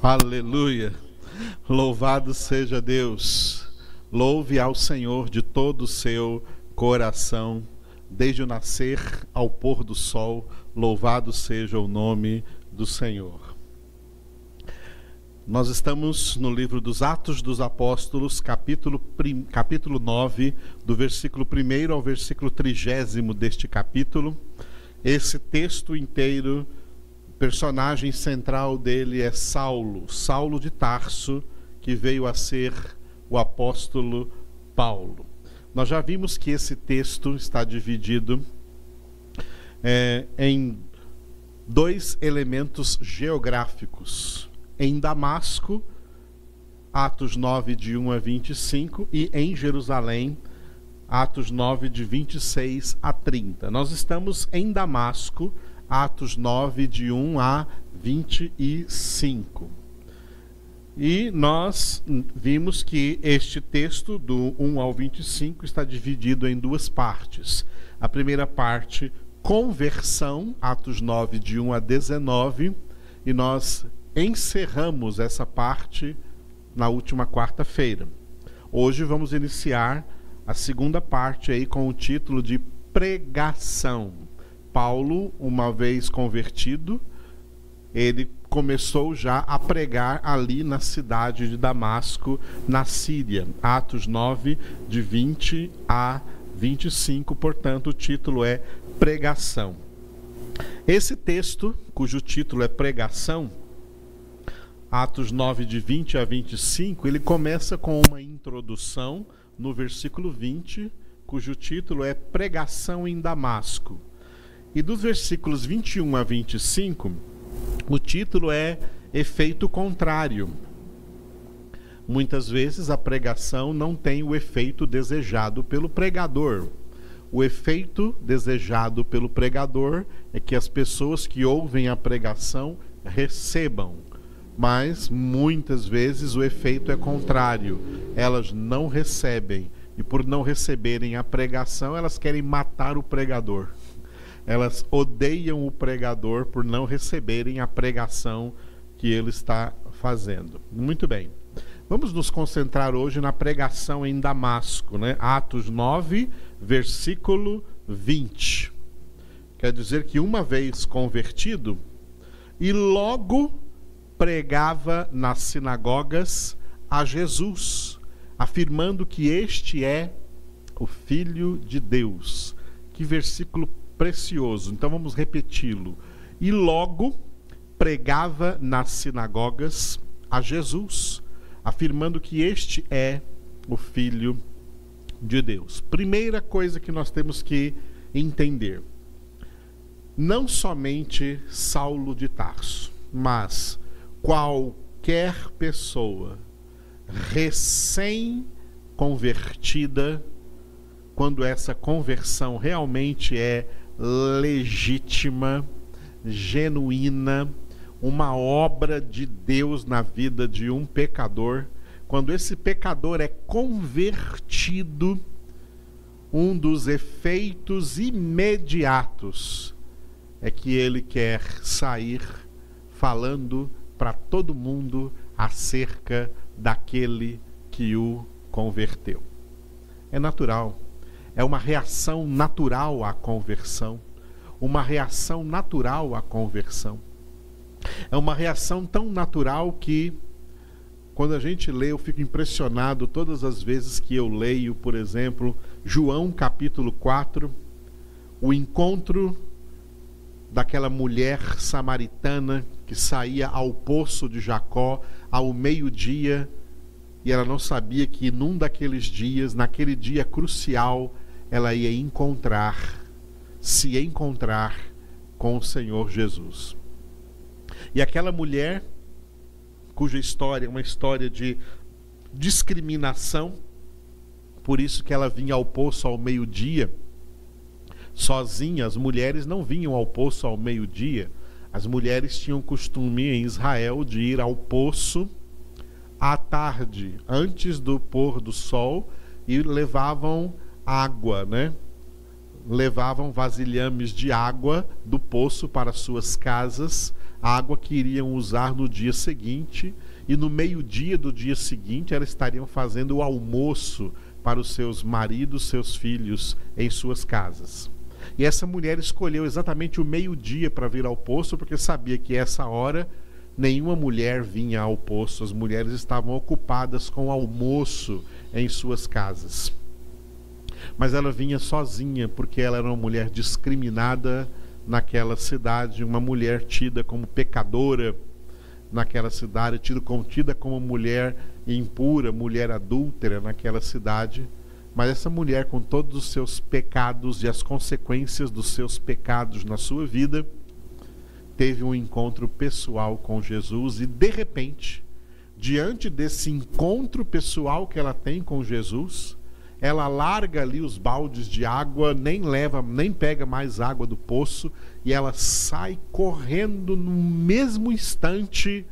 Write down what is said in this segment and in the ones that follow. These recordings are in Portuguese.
Aleluia. Louvado seja Deus. Louve ao Senhor de todo o seu coração, desde o nascer ao pôr do sol. Louvado seja o nome do Senhor. Nós estamos no livro dos Atos dos Apóstolos, capítulo, prim, capítulo 9, do versículo 1 ao versículo 30 deste capítulo. Esse texto inteiro personagem central dele é Saulo, Saulo de Tarso, que veio a ser o apóstolo Paulo. Nós já vimos que esse texto está dividido é, em dois elementos geográficos. Em Damasco, Atos 9, de 1 a 25, e em Jerusalém, Atos 9, de 26 a 30. Nós estamos em Damasco Atos 9, de 1 a 25. E nós vimos que este texto, do 1 ao 25, está dividido em duas partes. A primeira parte, conversão, Atos 9, de 1 a 19, e nós encerramos essa parte na última quarta-feira. Hoje vamos iniciar a segunda parte aí com o título de pregação. Paulo, uma vez convertido, ele começou já a pregar ali na cidade de Damasco, na Síria. Atos 9, de 20 a 25, portanto, o título é Pregação. Esse texto, cujo título é Pregação, Atos 9, de 20 a 25, ele começa com uma introdução no versículo 20, cujo título é Pregação em Damasco. E dos versículos 21 a 25, o título é Efeito Contrário. Muitas vezes a pregação não tem o efeito desejado pelo pregador. O efeito desejado pelo pregador é que as pessoas que ouvem a pregação recebam. Mas muitas vezes o efeito é contrário. Elas não recebem. E por não receberem a pregação, elas querem matar o pregador elas odeiam o pregador por não receberem a pregação que ele está fazendo. Muito bem. Vamos nos concentrar hoje na pregação em Damasco, né? Atos 9, versículo 20. Quer dizer que uma vez convertido, e logo pregava nas sinagogas a Jesus, afirmando que este é o Filho de Deus. Que versículo precioso. Então vamos repeti-lo. E logo pregava nas sinagogas a Jesus, afirmando que este é o Filho de Deus. Primeira coisa que nós temos que entender: não somente Saulo de Tarso, mas qualquer pessoa recém-convertida, quando essa conversão realmente é legítima, genuína, uma obra de Deus na vida de um pecador, quando esse pecador é convertido, um dos efeitos imediatos é que ele quer sair falando para todo mundo acerca daquele que o converteu. É natural é uma reação natural à conversão. Uma reação natural à conversão. É uma reação tão natural que, quando a gente lê, eu fico impressionado todas as vezes que eu leio, por exemplo, João capítulo 4, o encontro daquela mulher samaritana que saía ao poço de Jacó ao meio-dia e ela não sabia que num daqueles dias, naquele dia crucial, ela ia encontrar, se encontrar com o Senhor Jesus. E aquela mulher, cuja história é uma história de discriminação, por isso que ela vinha ao poço ao meio-dia, sozinha, as mulheres não vinham ao poço ao meio-dia. As mulheres tinham costume em Israel de ir ao poço à tarde, antes do pôr do sol, e levavam água, né? Levavam vasilhames de água do poço para suas casas água que iriam usar no dia seguinte, e no meio-dia do dia seguinte elas estariam fazendo o almoço para os seus maridos, seus filhos em suas casas. E essa mulher escolheu exatamente o meio-dia para vir ao poço, porque sabia que essa hora nenhuma mulher vinha ao poço, as mulheres estavam ocupadas com o almoço em suas casas. Mas ela vinha sozinha, porque ela era uma mulher discriminada naquela cidade, uma mulher tida como pecadora naquela cidade, tida como, tida como mulher impura, mulher adúltera naquela cidade. Mas essa mulher, com todos os seus pecados e as consequências dos seus pecados na sua vida, teve um encontro pessoal com Jesus e, de repente, diante desse encontro pessoal que ela tem com Jesus, ela larga ali os baldes de água, nem leva, nem pega mais água do poço e ela sai correndo no mesmo instante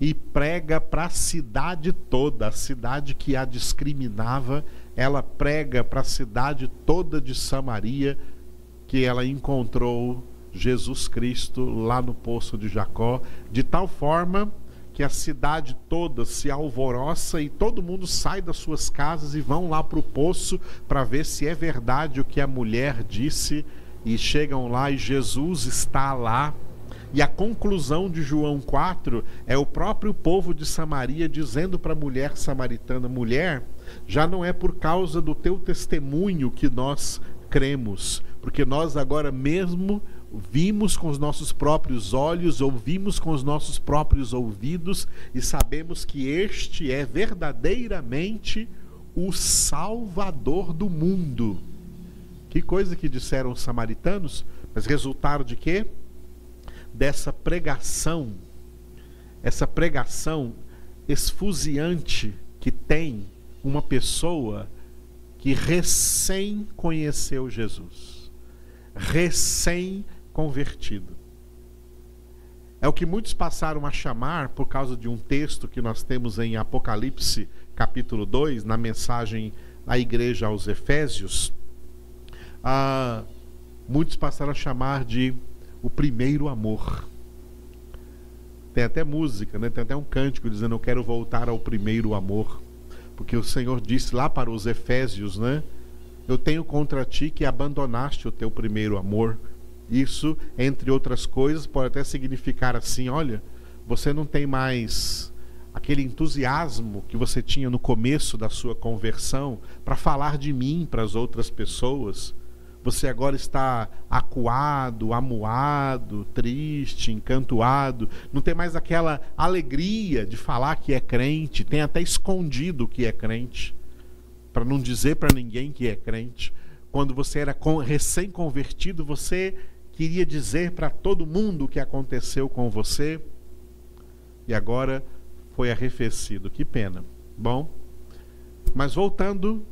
e prega para a cidade toda, a cidade que a discriminava, ela prega para a cidade toda de Samaria que ela encontrou Jesus Cristo lá no poço de Jacó, de tal forma que a cidade toda se alvoroça e todo mundo sai das suas casas e vão lá para o poço para ver se é verdade o que a mulher disse. E chegam lá e Jesus está lá. E a conclusão de João 4 é o próprio povo de Samaria dizendo para a mulher samaritana: mulher, já não é por causa do teu testemunho que nós cremos, porque nós agora mesmo vimos com os nossos próprios olhos, ouvimos com os nossos próprios ouvidos e sabemos que este é verdadeiramente o Salvador do mundo. Que coisa que disseram os samaritanos, mas resultado de quê? Dessa pregação, essa pregação esfuziante que tem uma pessoa que recém conheceu Jesus, recém convertido. É o que muitos passaram a chamar, por causa de um texto que nós temos em Apocalipse, capítulo 2, na mensagem à igreja aos Efésios, ah, muitos passaram a chamar de o primeiro amor. Tem até música, né? tem até um cântico dizendo: Eu quero voltar ao primeiro amor. Porque o Senhor disse lá para os Efésios, né? Eu tenho contra ti que abandonaste o teu primeiro amor. Isso, entre outras coisas, pode até significar assim: olha, você não tem mais aquele entusiasmo que você tinha no começo da sua conversão para falar de mim para as outras pessoas. Você agora está acuado, amuado, triste, encantoado, não tem mais aquela alegria de falar que é crente, tem até escondido que é crente, para não dizer para ninguém que é crente. Quando você era recém-convertido, você queria dizer para todo mundo o que aconteceu com você e agora foi arrefecido. Que pena. Bom, mas voltando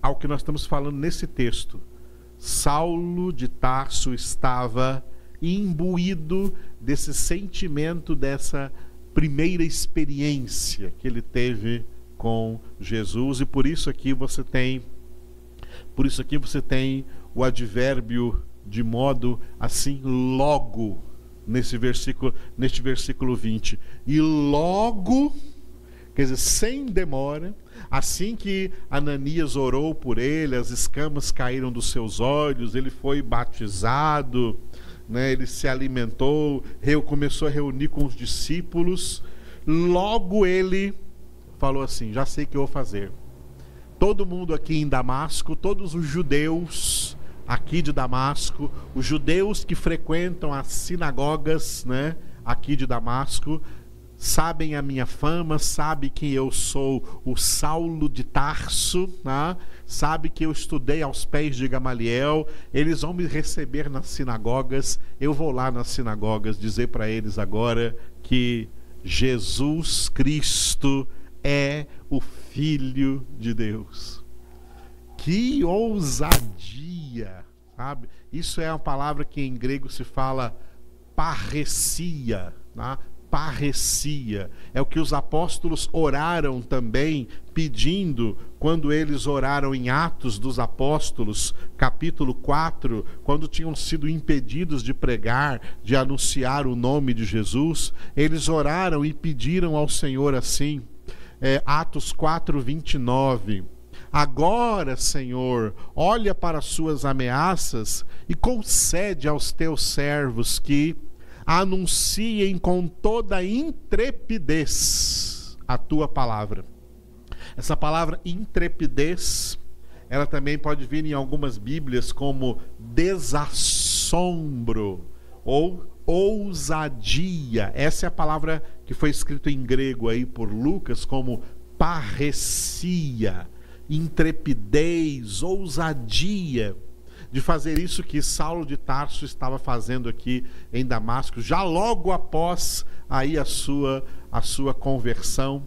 ao que nós estamos falando nesse texto, Saulo de Tarso estava imbuído desse sentimento, dessa primeira experiência que ele teve com Jesus e por isso aqui você tem por isso aqui você tem o advérbio de modo assim logo nesse versículo, neste versículo 20. E logo, quer dizer, sem demora, assim que Ananias orou por ele, as escamas caíram dos seus olhos, ele foi batizado, né, ele se alimentou, começou a reunir com os discípulos. Logo ele falou assim: Já sei o que eu vou fazer. Todo mundo aqui em Damasco, todos os judeus, aqui de Damasco, os judeus que frequentam as sinagogas, né, aqui de Damasco, sabem a minha fama, sabe que eu sou o Saulo de Tarso, né? sabe que eu estudei aos pés de Gamaliel, eles vão me receber nas sinagogas, eu vou lá nas sinagogas dizer para eles agora que Jesus Cristo é o Filho de Deus. Que ousadia! Sabe? Isso é uma palavra que em grego se fala parrecia, tá? parrecia. É o que os apóstolos oraram também, pedindo, quando eles oraram em Atos dos Apóstolos, capítulo 4, quando tinham sido impedidos de pregar, de anunciar o nome de Jesus, eles oraram e pediram ao Senhor assim. É, Atos 4, 29. Agora, Senhor, olha para as suas ameaças e concede aos teus servos que anunciem com toda intrepidez a tua palavra. Essa palavra intrepidez, ela também pode vir em algumas Bíblias como desassombro ou ousadia. Essa é a palavra que foi escrita em grego aí por Lucas como parrecia, intrepidez, ousadia de fazer isso que Saulo de Tarso estava fazendo aqui em Damasco, já logo após aí a sua a sua conversão.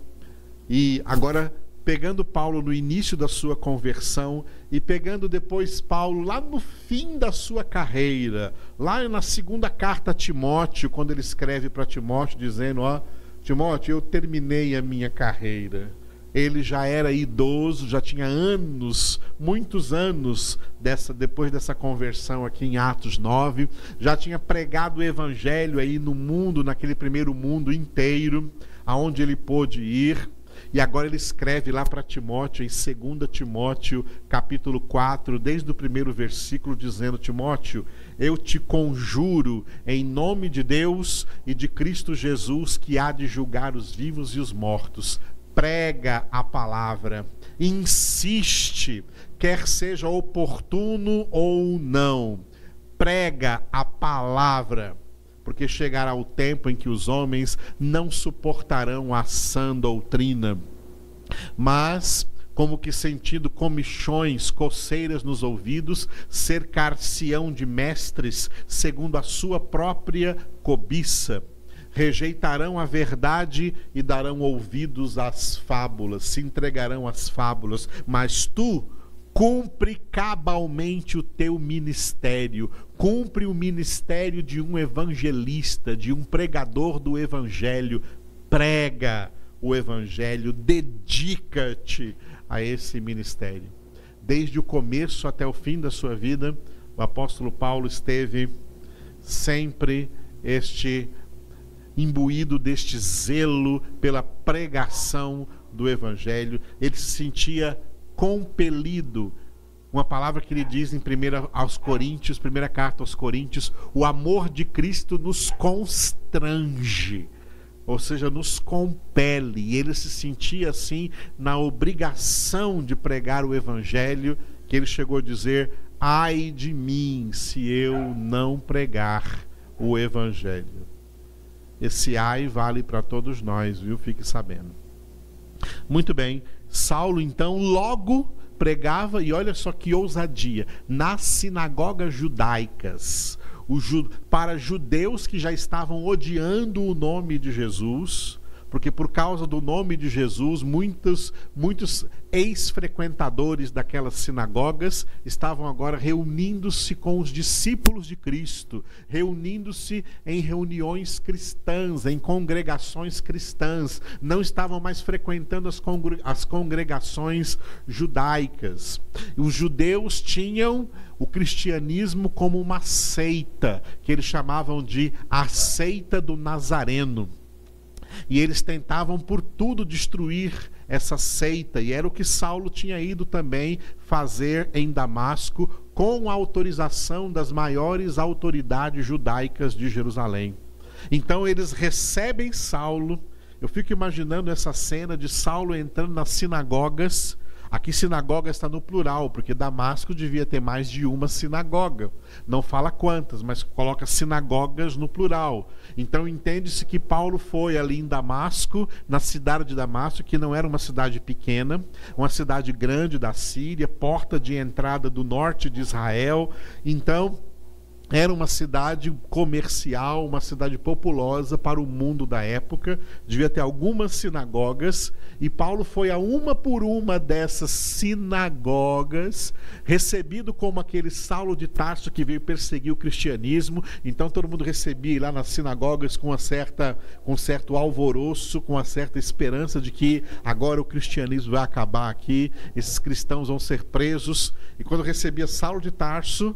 E agora pegando Paulo no início da sua conversão e pegando depois Paulo lá no fim da sua carreira, lá na segunda carta a Timóteo, quando ele escreve para Timóteo dizendo, ó, Timóteo, eu terminei a minha carreira ele já era idoso, já tinha anos, muitos anos dessa depois dessa conversão aqui em Atos 9, já tinha pregado o evangelho aí no mundo, naquele primeiro mundo inteiro, aonde ele pôde ir. E agora ele escreve lá para Timóteo, em 2 Timóteo, capítulo 4, desde o primeiro versículo, dizendo: Timóteo, eu te conjuro, em nome de Deus e de Cristo Jesus, que há de julgar os vivos e os mortos, prega a palavra, insiste, quer seja oportuno ou não, prega a palavra, porque chegará o tempo em que os homens não suportarão a sã doutrina, mas como que sentindo comichões, coceiras nos ouvidos, cercar-se-ão de mestres segundo a sua própria cobiça rejeitarão a verdade e darão ouvidos às fábulas, se entregarão às fábulas, mas tu cumpre cabalmente o teu ministério, cumpre o ministério de um evangelista, de um pregador do evangelho, prega o evangelho, dedica-te a esse ministério. Desde o começo até o fim da sua vida, o apóstolo Paulo esteve sempre este imbuído deste zelo pela pregação do Evangelho, ele se sentia compelido. Uma palavra que ele diz em 1 aos Coríntios, primeira carta aos Coríntios, o amor de Cristo nos constrange, ou seja, nos compele. E ele se sentia assim na obrigação de pregar o Evangelho, que ele chegou a dizer: ai de mim se eu não pregar o Evangelho. Esse ai vale para todos nós, viu? Fique sabendo. Muito bem. Saulo, então, logo pregava, e olha só que ousadia, nas sinagogas judaicas. Ju, para judeus que já estavam odiando o nome de Jesus, porque por causa do nome de Jesus, muitos, muitos ex-frequentadores daquelas sinagogas estavam agora reunindo-se com os discípulos de Cristo, reunindo-se em reuniões cristãs, em congregações cristãs, não estavam mais frequentando as, as congregações judaicas. Os judeus tinham o cristianismo como uma seita, que eles chamavam de a seita do Nazareno. E eles tentavam por tudo destruir essa seita, e era o que Saulo tinha ido também fazer em Damasco, com a autorização das maiores autoridades judaicas de Jerusalém. Então eles recebem Saulo. Eu fico imaginando essa cena de Saulo entrando nas sinagogas Aqui sinagoga está no plural, porque Damasco devia ter mais de uma sinagoga. Não fala quantas, mas coloca sinagogas no plural. Então entende-se que Paulo foi ali em Damasco, na cidade de Damasco, que não era uma cidade pequena, uma cidade grande da Síria, porta de entrada do norte de Israel. Então, era uma cidade comercial, uma cidade populosa para o mundo da época, devia ter algumas sinagogas, e Paulo foi a uma por uma dessas sinagogas, recebido como aquele Saulo de Tarso que veio perseguir o cristianismo, então todo mundo recebia lá nas sinagogas com uma certa com um certo alvoroço, com uma certa esperança de que agora o cristianismo vai acabar aqui, esses cristãos vão ser presos, e quando recebia Saulo de Tarso,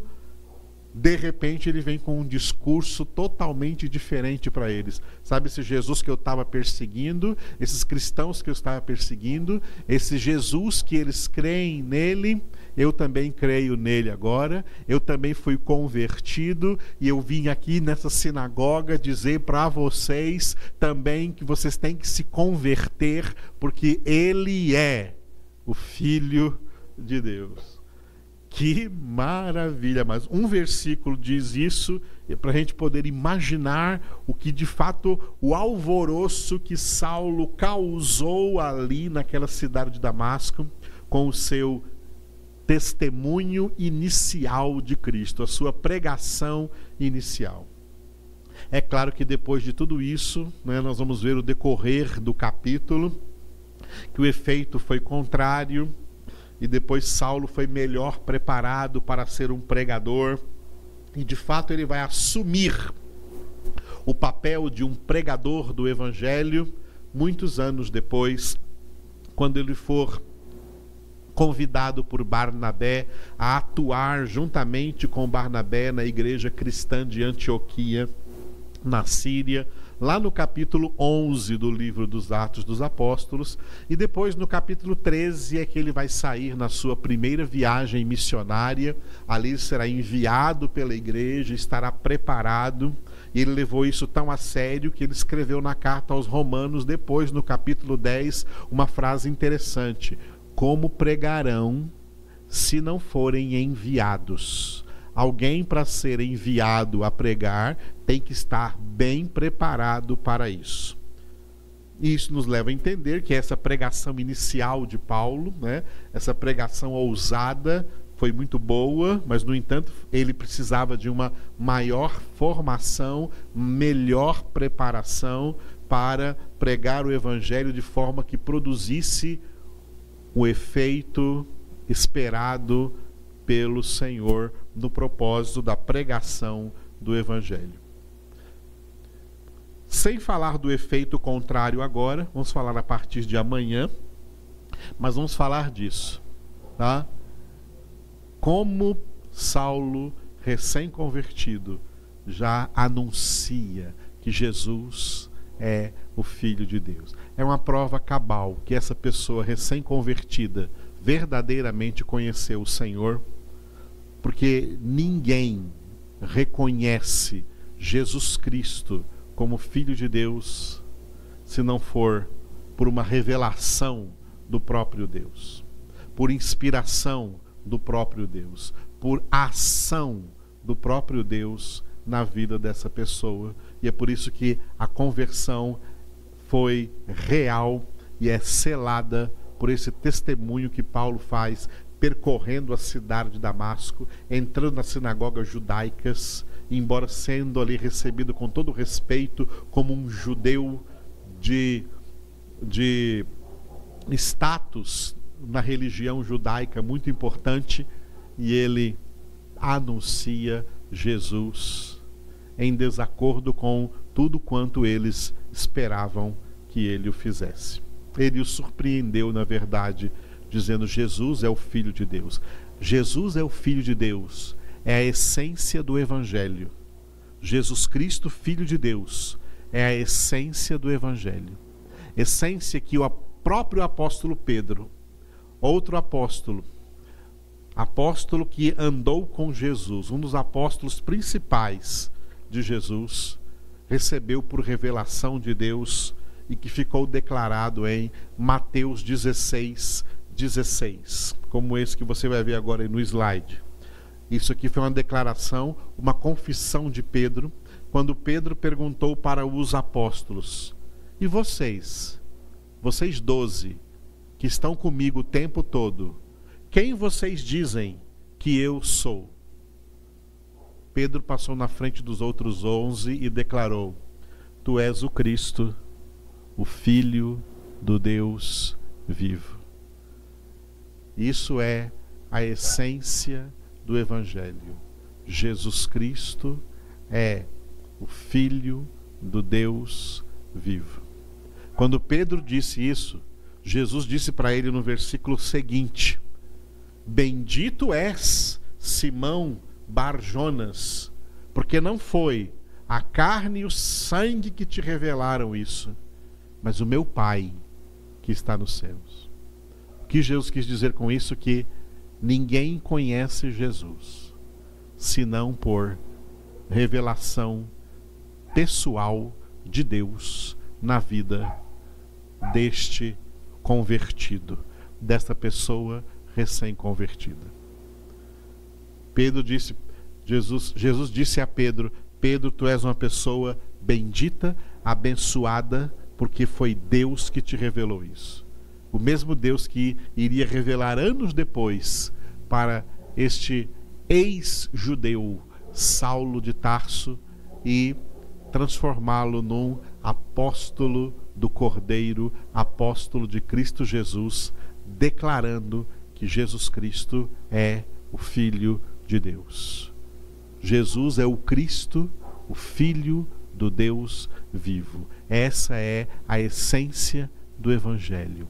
de repente ele vem com um discurso totalmente diferente para eles. Sabe esse Jesus que eu estava perseguindo, esses cristãos que eu estava perseguindo, esse Jesus que eles creem nele, eu também creio nele agora. Eu também fui convertido e eu vim aqui nessa sinagoga dizer para vocês também que vocês têm que se converter, porque ele é o filho de Deus. Que maravilha! Mas um versículo diz isso para a gente poder imaginar o que de fato o alvoroço que Saulo causou ali naquela cidade de Damasco com o seu testemunho inicial de Cristo, a sua pregação inicial. É claro que depois de tudo isso, né, nós vamos ver o decorrer do capítulo, que o efeito foi contrário, e depois Saulo foi melhor preparado para ser um pregador. E de fato ele vai assumir o papel de um pregador do evangelho muitos anos depois, quando ele for convidado por Barnabé a atuar juntamente com Barnabé na igreja cristã de Antioquia, na Síria, lá no capítulo 11 do livro dos Atos dos Apóstolos, e depois no capítulo 13 é que ele vai sair na sua primeira viagem missionária. Ali será enviado pela igreja, estará preparado. E ele levou isso tão a sério que ele escreveu na carta aos Romanos, depois no capítulo 10, uma frase interessante: Como pregarão se não forem enviados? Alguém para ser enviado a pregar tem que estar bem preparado para isso. E isso nos leva a entender que essa pregação inicial de Paulo, né, essa pregação ousada, foi muito boa, mas, no entanto, ele precisava de uma maior formação, melhor preparação para pregar o Evangelho de forma que produzisse o efeito esperado pelo Senhor no propósito da pregação do Evangelho. Sem falar do efeito contrário agora, vamos falar a partir de amanhã, mas vamos falar disso, tá? Como Saulo, recém-convertido, já anuncia que Jesus é o Filho de Deus. É uma prova cabal que essa pessoa recém-convertida verdadeiramente conheceu o Senhor porque ninguém reconhece Jesus Cristo como Filho de Deus se não for por uma revelação do próprio Deus, por inspiração do próprio Deus, por ação do próprio Deus na vida dessa pessoa. E é por isso que a conversão foi real e é selada por esse testemunho que Paulo faz percorrendo a cidade de Damasco, entrando nas sinagogas judaicas, embora sendo ali recebido com todo respeito como um judeu de, de status na religião judaica muito importante, e ele anuncia Jesus em desacordo com tudo quanto eles esperavam que ele o fizesse. Ele o surpreendeu, na verdade, dizendo: Jesus é o Filho de Deus. Jesus é o Filho de Deus, é a essência do Evangelho. Jesus Cristo, Filho de Deus, é a essência do Evangelho. Essência que o próprio apóstolo Pedro, outro apóstolo, apóstolo que andou com Jesus, um dos apóstolos principais de Jesus, recebeu por revelação de Deus e que ficou declarado em Mateus 16, 16, como esse que você vai ver agora no slide. Isso aqui foi uma declaração, uma confissão de Pedro, quando Pedro perguntou para os apóstolos: E vocês, vocês doze, que estão comigo o tempo todo, quem vocês dizem que eu sou? Pedro passou na frente dos outros onze e declarou: Tu és o Cristo, o Filho do Deus vivo. Isso é a essência do Evangelho. Jesus Cristo é o Filho do Deus vivo. Quando Pedro disse isso, Jesus disse para ele no versículo seguinte: Bendito és, Simão Barjonas, porque não foi a carne e o sangue que te revelaram isso, mas o meu Pai que está nos céus. Que Jesus quis dizer com isso? Que ninguém conhece Jesus senão por revelação pessoal de Deus na vida deste convertido, desta pessoa recém-convertida. Pedro disse, Jesus, Jesus disse a Pedro: Pedro, tu és uma pessoa bendita, abençoada, porque foi Deus que te revelou isso. O mesmo Deus que iria revelar anos depois para este ex-judeu Saulo de Tarso e transformá-lo num apóstolo do Cordeiro, apóstolo de Cristo Jesus, declarando que Jesus Cristo é o Filho de Deus. Jesus é o Cristo, o Filho do Deus vivo. Essa é a essência do Evangelho.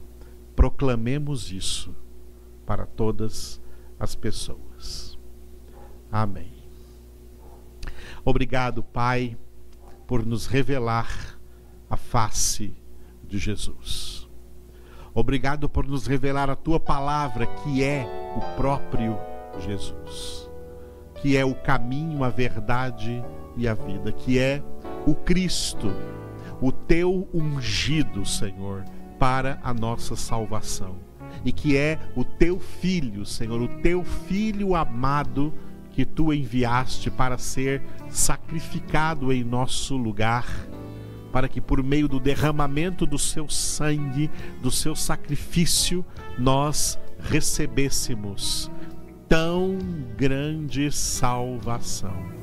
Proclamemos isso para todas as pessoas. Amém. Obrigado, Pai, por nos revelar a face de Jesus. Obrigado por nos revelar a tua palavra, que é o próprio Jesus, que é o caminho, a verdade e a vida, que é o Cristo, o teu ungido, Senhor, para a nossa salvação, e que é o teu filho, Senhor, o teu filho amado que tu enviaste para ser sacrificado em nosso lugar para que por meio do derramamento do seu sangue, do seu sacrifício, nós recebêssemos tão grande salvação.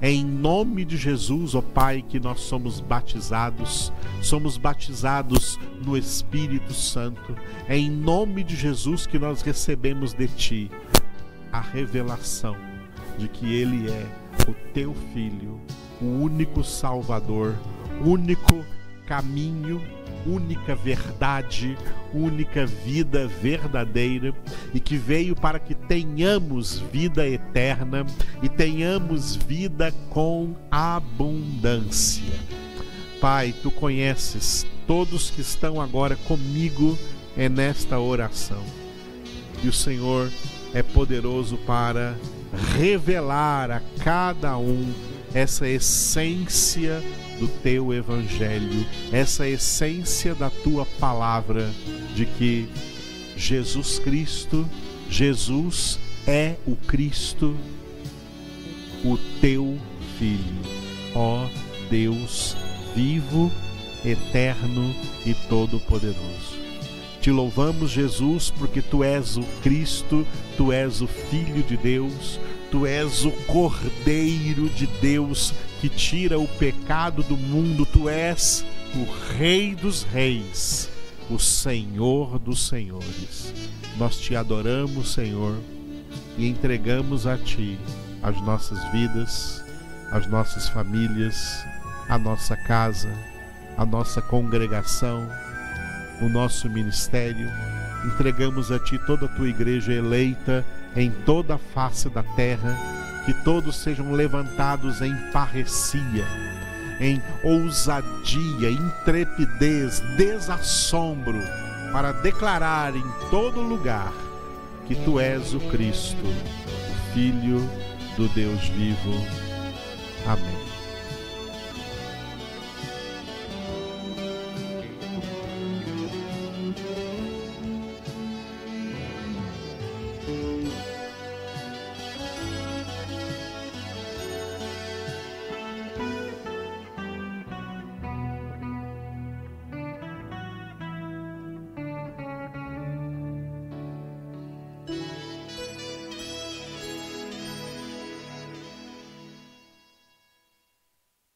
É em nome de Jesus, ó Pai, que nós somos batizados, somos batizados no Espírito Santo. É em nome de Jesus que nós recebemos de Ti a revelação de que Ele é o Teu Filho, o único Salvador único caminho, única verdade, única vida verdadeira e que veio para que tenhamos vida eterna e tenhamos vida com abundância. Pai, tu conheces todos que estão agora comigo é nesta oração. E o Senhor é poderoso para revelar a cada um essa essência do teu evangelho, essa essência da tua palavra de que Jesus Cristo, Jesus é o Cristo, o teu filho, ó Deus vivo, eterno e todo-poderoso. Te louvamos, Jesus, porque tu és o Cristo, tu és o Filho de Deus, tu és o Cordeiro de Deus que tira o pecado do mundo, tu és o Rei dos Reis, o Senhor dos Senhores. Nós te adoramos, Senhor, e entregamos a Ti as nossas vidas, as nossas famílias, a nossa casa, a nossa congregação, o nosso ministério. Entregamos a Ti toda a Tua igreja eleita em toda a face da terra que todos sejam levantados em parrecia, em ousadia, intrepidez, desassombro, para declarar em todo lugar que tu és o Cristo, o Filho do Deus vivo. Amém.